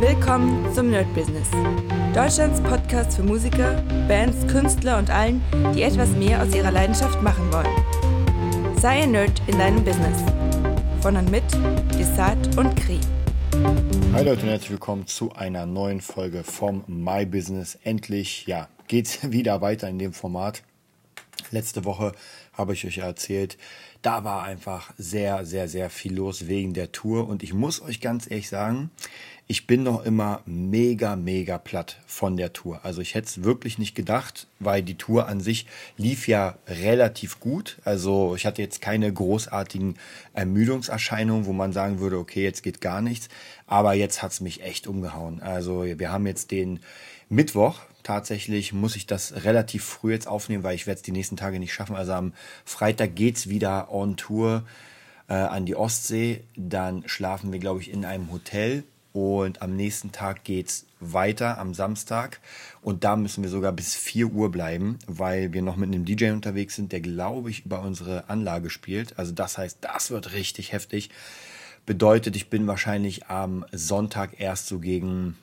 Willkommen zum Nerd Business. Deutschlands Podcast für Musiker, Bands, Künstler und allen, die etwas mehr aus ihrer Leidenschaft machen wollen. Sei ein Nerd in deinem Business. Von und mit Desart und Kri. Hi Leute und herzlich willkommen zu einer neuen Folge vom My Business. Endlich, ja, geht's wieder weiter in dem Format. Letzte Woche habe ich euch erzählt, da war einfach sehr, sehr, sehr viel los wegen der Tour. Und ich muss euch ganz ehrlich sagen, ich bin noch immer mega, mega platt von der Tour. Also ich hätte es wirklich nicht gedacht, weil die Tour an sich lief ja relativ gut. Also ich hatte jetzt keine großartigen Ermüdungserscheinungen, wo man sagen würde, okay, jetzt geht gar nichts. Aber jetzt hat es mich echt umgehauen. Also wir haben jetzt den Mittwoch. Tatsächlich muss ich das relativ früh jetzt aufnehmen, weil ich werde es die nächsten Tage nicht schaffen. Also am Freitag geht's wieder on Tour äh, an die Ostsee. Dann schlafen wir, glaube ich, in einem Hotel und am nächsten Tag geht's weiter am Samstag. Und da müssen wir sogar bis 4 Uhr bleiben, weil wir noch mit einem DJ unterwegs sind, der, glaube ich, über unsere Anlage spielt. Also das heißt, das wird richtig heftig. Bedeutet, ich bin wahrscheinlich am Sonntag erst so gegen,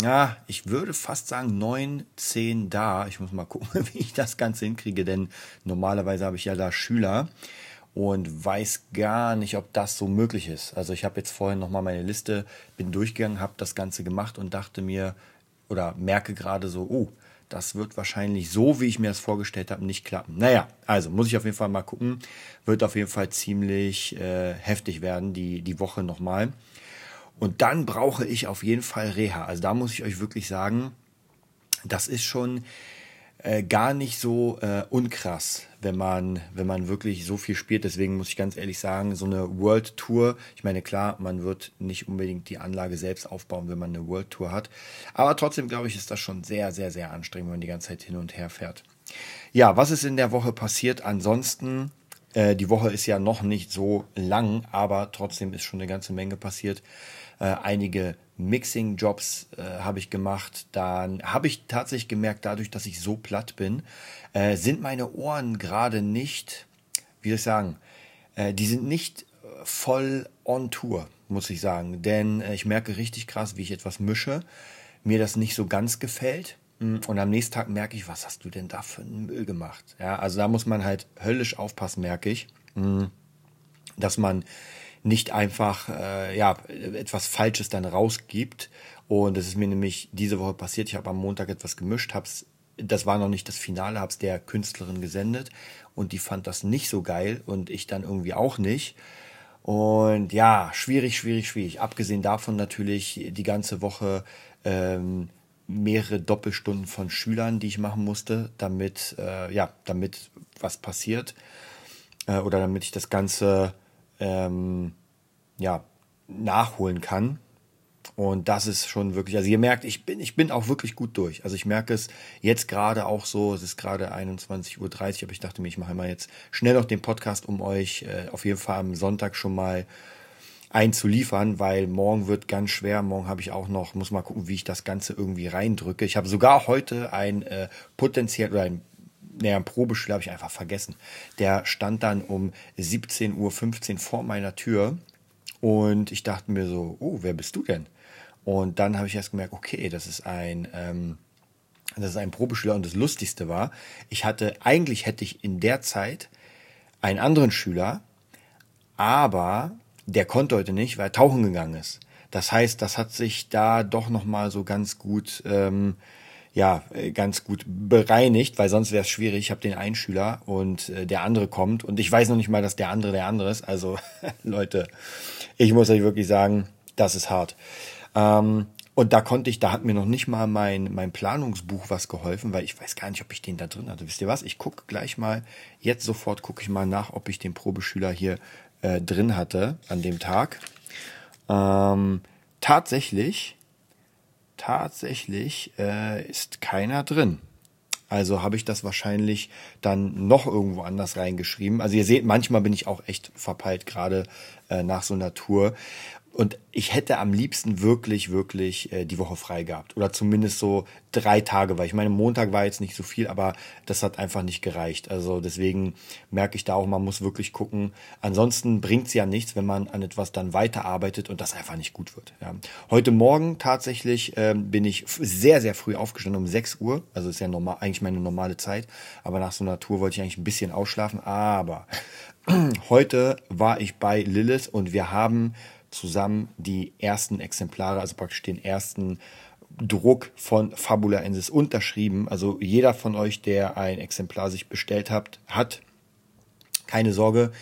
ja, ich würde fast sagen 9, 10 da. Ich muss mal gucken, wie ich das Ganze hinkriege, denn normalerweise habe ich ja da Schüler und weiß gar nicht, ob das so möglich ist. Also ich habe jetzt vorhin nochmal meine Liste, bin durchgegangen, habe das Ganze gemacht und dachte mir oder merke gerade so, oh, das wird wahrscheinlich so, wie ich mir das vorgestellt habe, nicht klappen. Naja, also muss ich auf jeden Fall mal gucken. Wird auf jeden Fall ziemlich äh, heftig werden, die, die Woche nochmal. Und dann brauche ich auf jeden Fall Reha. Also da muss ich euch wirklich sagen, das ist schon äh, gar nicht so äh, unkrass, wenn man, wenn man wirklich so viel spielt. Deswegen muss ich ganz ehrlich sagen, so eine World Tour, ich meine, klar, man wird nicht unbedingt die Anlage selbst aufbauen, wenn man eine World Tour hat. Aber trotzdem, glaube ich, ist das schon sehr, sehr, sehr anstrengend, wenn man die ganze Zeit hin und her fährt. Ja, was ist in der Woche passiert? Ansonsten, äh, die Woche ist ja noch nicht so lang, aber trotzdem ist schon eine ganze Menge passiert. Äh, einige Mixing-Jobs äh, habe ich gemacht. Dann habe ich tatsächlich gemerkt, dadurch, dass ich so platt bin, äh, sind meine Ohren gerade nicht, wie soll ich sagen, äh, die sind nicht voll on Tour, muss ich sagen. Denn ich merke richtig krass, wie ich etwas mische, mir das nicht so ganz gefällt. Und am nächsten Tag merke ich, was hast du denn da für einen Müll gemacht? Ja, also da muss man halt höllisch aufpassen, merke ich, mm, dass man nicht einfach äh, ja, etwas Falsches dann rausgibt. Und das ist mir nämlich diese Woche passiert. Ich habe am Montag etwas gemischt, hab's, das war noch nicht das Finale, habe es der Künstlerin gesendet und die fand das nicht so geil und ich dann irgendwie auch nicht. Und ja, schwierig, schwierig, schwierig. Abgesehen davon natürlich die ganze Woche ähm, mehrere Doppelstunden von Schülern, die ich machen musste, damit äh, ja, damit was passiert äh, oder damit ich das Ganze ähm, ja, nachholen kann. Und das ist schon wirklich, also ihr merkt, ich bin, ich bin auch wirklich gut durch. Also ich merke es jetzt gerade auch so, es ist gerade 21.30 Uhr, aber ich dachte mir, ich mache mal jetzt schnell noch den Podcast, um euch äh, auf jeden Fall am Sonntag schon mal einzuliefern, weil morgen wird ganz schwer. Morgen habe ich auch noch, muss mal gucken, wie ich das Ganze irgendwie reindrücke. Ich habe sogar heute ein äh, potenziell oder ein naja, ein Probeschüler habe ich einfach vergessen. Der stand dann um 17.15 Uhr vor meiner Tür und ich dachte mir so, oh, wer bist du denn? Und dann habe ich erst gemerkt, okay, das ist ein, ähm, das ist ein Probeschüler und das Lustigste war, ich hatte, eigentlich hätte ich in der Zeit einen anderen Schüler, aber der konnte heute nicht, weil er tauchen gegangen ist. Das heißt, das hat sich da doch nochmal so ganz gut ähm, ja äh, ganz gut bereinigt, weil sonst wäre es schwierig. Ich habe den einen Schüler und äh, der andere kommt und ich weiß noch nicht mal, dass der andere der andere ist. Also Leute, ich muss euch wirklich sagen, das ist hart. Ähm, und da konnte ich, da hat mir noch nicht mal mein, mein Planungsbuch was geholfen, weil ich weiß gar nicht, ob ich den da drin hatte. Wisst ihr was? Ich gucke gleich mal, jetzt sofort gucke ich mal nach, ob ich den Probeschüler hier äh, drin hatte an dem Tag. Ähm, tatsächlich tatsächlich äh, ist keiner drin. Also habe ich das wahrscheinlich dann noch irgendwo anders reingeschrieben. Also ihr seht, manchmal bin ich auch echt verpeilt, gerade äh, nach so einer Tour. Und ich hätte am liebsten wirklich, wirklich äh, die Woche frei gehabt. Oder zumindest so drei Tage, weil ich meine, Montag war jetzt nicht so viel, aber das hat einfach nicht gereicht. Also deswegen merke ich da auch, man muss wirklich gucken. Ansonsten bringt es ja nichts, wenn man an etwas dann weiterarbeitet und das einfach nicht gut wird. Ja. Heute Morgen tatsächlich ähm, bin ich sehr, sehr früh aufgestanden, um 6 Uhr. Also ist ja normal, eigentlich meine normale Zeit. Aber nach so einer Tour wollte ich eigentlich ein bisschen ausschlafen. Aber heute war ich bei Lilith und wir haben zusammen die ersten Exemplare, also praktisch den ersten Druck von Fabula Ensis unterschrieben. Also jeder von euch, der ein Exemplar sich bestellt hat, hat keine Sorge,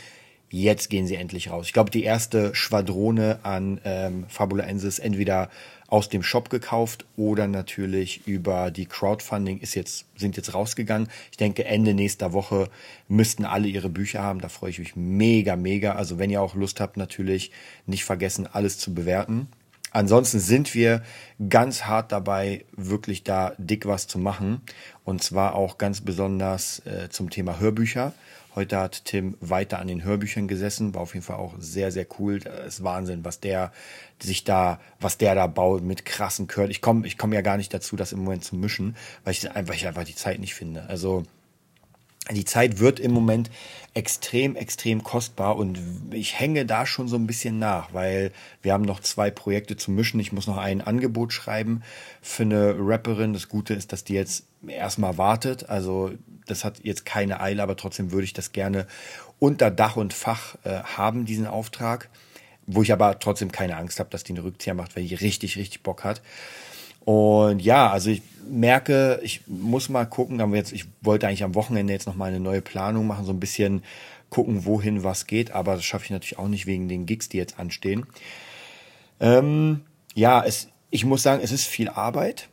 jetzt gehen sie endlich raus. Ich glaube, die erste Schwadrone an ähm, Fabula Ensis entweder aus dem Shop gekauft oder natürlich über die Crowdfunding ist jetzt, sind jetzt rausgegangen. Ich denke, Ende nächster Woche müssten alle ihre Bücher haben. Da freue ich mich mega, mega. Also wenn ihr auch Lust habt, natürlich nicht vergessen, alles zu bewerten. Ansonsten sind wir ganz hart dabei, wirklich da dick was zu machen. Und zwar auch ganz besonders äh, zum Thema Hörbücher. Heute hat Tim weiter an den Hörbüchern gesessen, war auf jeden Fall auch sehr, sehr cool. Das ist Wahnsinn, was der sich da, was der da baut mit krassen Curl. Ich komme ich komm ja gar nicht dazu, das im Moment zu mischen, weil ich einfach, ich einfach die Zeit nicht finde. Also die Zeit wird im Moment extrem, extrem kostbar und ich hänge da schon so ein bisschen nach, weil wir haben noch zwei Projekte zu mischen. Ich muss noch ein Angebot schreiben für eine Rapperin. Das Gute ist, dass die jetzt erstmal wartet. Also das hat jetzt keine Eile, aber trotzdem würde ich das gerne unter Dach und Fach äh, haben, diesen Auftrag. Wo ich aber trotzdem keine Angst habe, dass die einen Rückzieher macht, weil die richtig, richtig Bock hat. Und ja, also ich merke, ich muss mal gucken, aber jetzt, ich wollte eigentlich am Wochenende jetzt nochmal eine neue Planung machen, so ein bisschen gucken, wohin was geht, aber das schaffe ich natürlich auch nicht wegen den Gigs, die jetzt anstehen. Ähm, ja, es, ich muss sagen, es ist viel Arbeit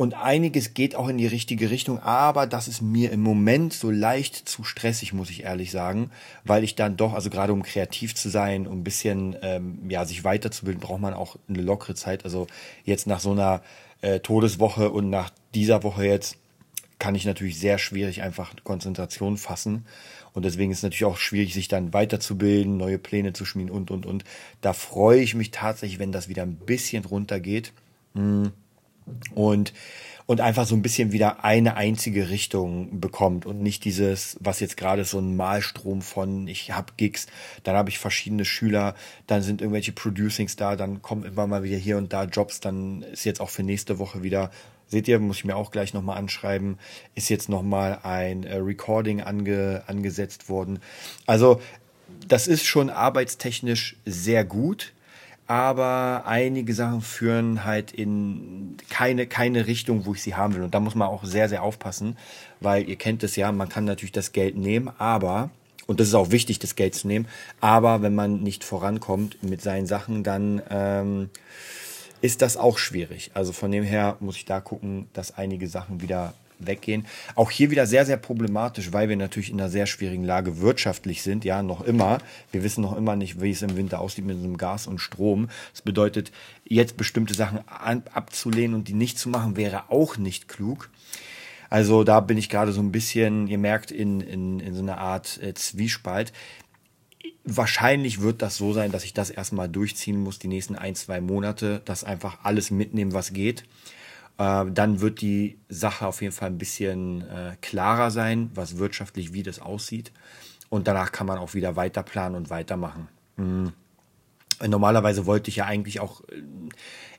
und einiges geht auch in die richtige Richtung, aber das ist mir im Moment so leicht zu stressig, muss ich ehrlich sagen, weil ich dann doch, also gerade um kreativ zu sein, um ein bisschen ähm, ja sich weiterzubilden, braucht man auch eine lockere Zeit. Also jetzt nach so einer äh, Todeswoche und nach dieser Woche jetzt kann ich natürlich sehr schwierig einfach Konzentration fassen. Und deswegen ist es natürlich auch schwierig, sich dann weiterzubilden, neue Pläne zu schmieden und, und, und. Da freue ich mich tatsächlich, wenn das wieder ein bisschen runtergeht. Hm und und einfach so ein bisschen wieder eine einzige Richtung bekommt und nicht dieses, was jetzt gerade so ein Malstrom von, ich habe Gigs, dann habe ich verschiedene Schüler, dann sind irgendwelche Producings da, dann kommen immer mal wieder hier und da Jobs, dann ist jetzt auch für nächste Woche wieder, seht ihr, muss ich mir auch gleich nochmal anschreiben, ist jetzt nochmal ein äh, Recording ange, angesetzt worden. Also das ist schon arbeitstechnisch sehr gut aber einige Sachen führen halt in keine, keine Richtung, wo ich sie haben will. Und da muss man auch sehr, sehr aufpassen, weil ihr kennt es ja, man kann natürlich das Geld nehmen, aber, und das ist auch wichtig, das Geld zu nehmen, aber wenn man nicht vorankommt mit seinen Sachen, dann ähm, ist das auch schwierig. Also von dem her muss ich da gucken, dass einige Sachen wieder weggehen. Auch hier wieder sehr, sehr problematisch, weil wir natürlich in einer sehr schwierigen Lage wirtschaftlich sind, ja, noch immer. Wir wissen noch immer nicht, wie es im Winter aussieht mit dem Gas und Strom. Das bedeutet, jetzt bestimmte Sachen abzulehnen und die nicht zu machen, wäre auch nicht klug. Also da bin ich gerade so ein bisschen, ihr merkt, in, in, in so einer Art äh, Zwiespalt. Wahrscheinlich wird das so sein, dass ich das erstmal durchziehen muss, die nächsten ein, zwei Monate, das einfach alles mitnehmen, was geht. Äh, dann wird die Sache auf jeden Fall ein bisschen äh, klarer sein, was wirtschaftlich wie das aussieht. Und danach kann man auch wieder weiter planen und weitermachen. Mhm. Normalerweise wollte ich ja eigentlich auch äh,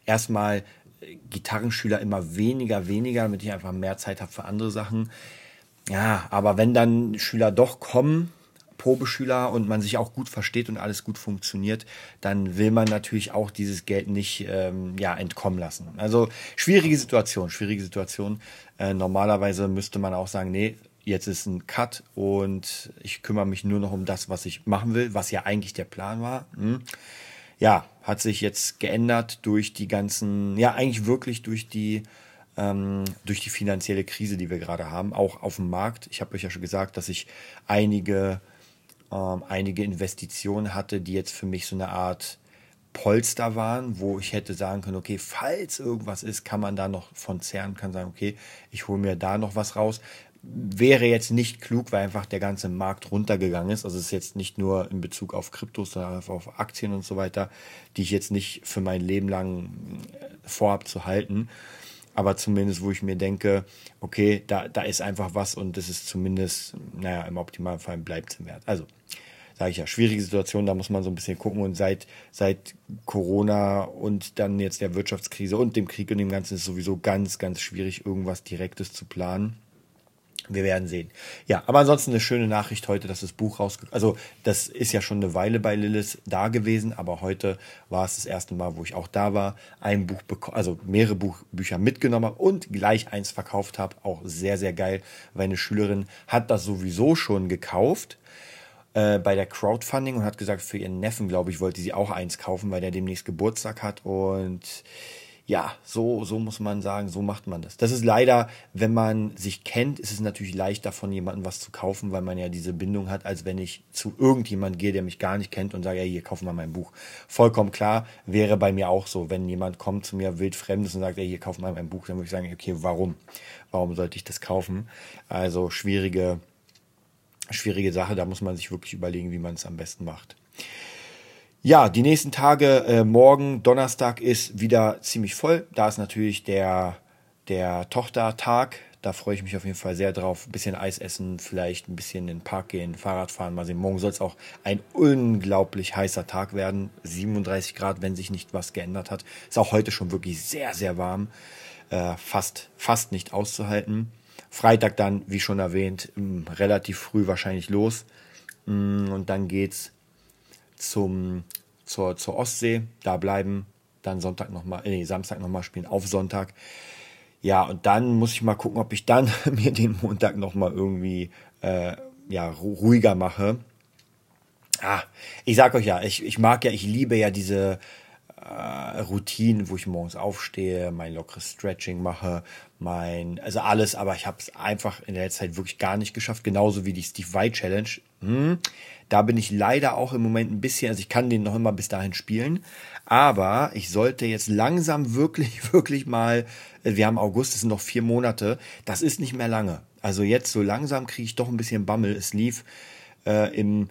erstmal äh, Gitarrenschüler immer weniger, weniger, damit ich einfach mehr Zeit habe für andere Sachen. Ja, aber wenn dann Schüler doch kommen, Probeschüler und man sich auch gut versteht und alles gut funktioniert, dann will man natürlich auch dieses Geld nicht ähm, ja, entkommen lassen. Also schwierige Situation, schwierige Situation. Äh, normalerweise müsste man auch sagen, nee, jetzt ist ein Cut und ich kümmere mich nur noch um das, was ich machen will, was ja eigentlich der Plan war. Hm. Ja, hat sich jetzt geändert durch die ganzen, ja eigentlich wirklich durch die ähm, durch die finanzielle Krise, die wir gerade haben, auch auf dem Markt. Ich habe euch ja schon gesagt, dass ich einige ähm, einige Investitionen hatte, die jetzt für mich so eine Art Polster waren, wo ich hätte sagen können, okay, falls irgendwas ist, kann man da noch von zerren, kann sagen, okay, ich hole mir da noch was raus. wäre jetzt nicht klug, weil einfach der ganze Markt runtergegangen ist. Also es ist jetzt nicht nur in Bezug auf Kryptos, sondern auch auf Aktien und so weiter, die ich jetzt nicht für mein Leben lang äh, vorhab zu halten. Aber zumindest, wo ich mir denke, okay, da, da ist einfach was und das ist zumindest, naja, im Optimalfall bleibt es im Wert. Also, sage ich ja, schwierige Situation, da muss man so ein bisschen gucken. Und seit, seit Corona und dann jetzt der Wirtschaftskrise und dem Krieg und dem Ganzen ist sowieso ganz, ganz schwierig, irgendwas Direktes zu planen. Wir werden sehen. Ja, aber ansonsten eine schöne Nachricht heute, dass das Buch rausgekommen Also, das ist ja schon eine Weile bei Lilith da gewesen, aber heute war es das erste Mal, wo ich auch da war, ein Buch bekommen, also mehrere Buch Bücher mitgenommen habe und gleich eins verkauft habe. Auch sehr, sehr geil, weil eine Schülerin hat das sowieso schon gekauft äh, bei der Crowdfunding und hat gesagt, für ihren Neffen, glaube ich, wollte sie auch eins kaufen, weil der demnächst Geburtstag hat und ja, so, so muss man sagen, so macht man das. Das ist leider, wenn man sich kennt, ist es natürlich leichter von jemandem was zu kaufen, weil man ja diese Bindung hat, als wenn ich zu irgendjemand gehe, der mich gar nicht kennt und sage, ja, hier, kauf mal mein Buch. Vollkommen klar, wäre bei mir auch so. Wenn jemand kommt zu mir wildfremdes und sagt, ja, hier, kauf mal mein Buch, dann würde ich sagen, okay, warum? Warum sollte ich das kaufen? Also schwierige, schwierige Sache, da muss man sich wirklich überlegen, wie man es am besten macht. Ja, die nächsten Tage, äh, morgen, Donnerstag ist wieder ziemlich voll. Da ist natürlich der, der Tochtertag. Da freue ich mich auf jeden Fall sehr drauf. Ein bisschen Eis essen, vielleicht ein bisschen in den Park gehen, Fahrrad fahren. Mal sehen. Morgen soll es auch ein unglaublich heißer Tag werden. 37 Grad, wenn sich nicht was geändert hat. Ist auch heute schon wirklich sehr, sehr warm. Äh, fast, fast nicht auszuhalten. Freitag dann, wie schon erwähnt, relativ früh wahrscheinlich los. Und dann geht's zum, zur, zur Ostsee, da bleiben, dann Sonntag nochmal, nee, Samstag nochmal spielen, auf Sonntag. Ja, und dann muss ich mal gucken, ob ich dann mir den Montag nochmal irgendwie äh, ja, ruhiger mache. Ah, ich sag euch ja, ich, ich mag ja, ich liebe ja diese äh, Routinen, wo ich morgens aufstehe, mein lockeres Stretching mache, mein, also alles, aber ich habe es einfach in der Zeit wirklich gar nicht geschafft, genauso wie die Steve White Challenge. Hm, da bin ich leider auch im Moment ein bisschen, also ich kann den noch immer bis dahin spielen, aber ich sollte jetzt langsam wirklich, wirklich mal, wir haben August, es sind noch vier Monate, das ist nicht mehr lange. Also jetzt so langsam kriege ich doch ein bisschen Bammel. Es lief äh, im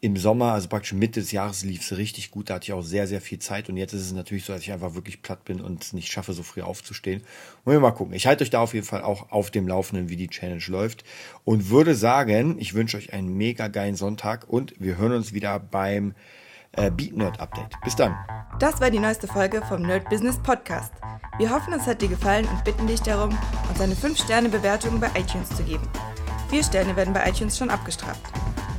im Sommer, also praktisch Mitte des Jahres lief es richtig gut. Da hatte ich auch sehr, sehr viel Zeit. Und jetzt ist es natürlich so, dass ich einfach wirklich platt bin und es nicht schaffe, so früh aufzustehen. Wollen wir mal gucken. Ich halte euch da auf jeden Fall auch auf dem Laufenden, wie die Challenge läuft. Und würde sagen, ich wünsche euch einen mega geilen Sonntag und wir hören uns wieder beim äh, Beat Nerd Update. Bis dann. Das war die neueste Folge vom Nerd Business Podcast. Wir hoffen, es hat dir gefallen und bitten dich darum, uns eine 5-Sterne-Bewertung bei iTunes zu geben. Vier Sterne werden bei iTunes schon abgestraft.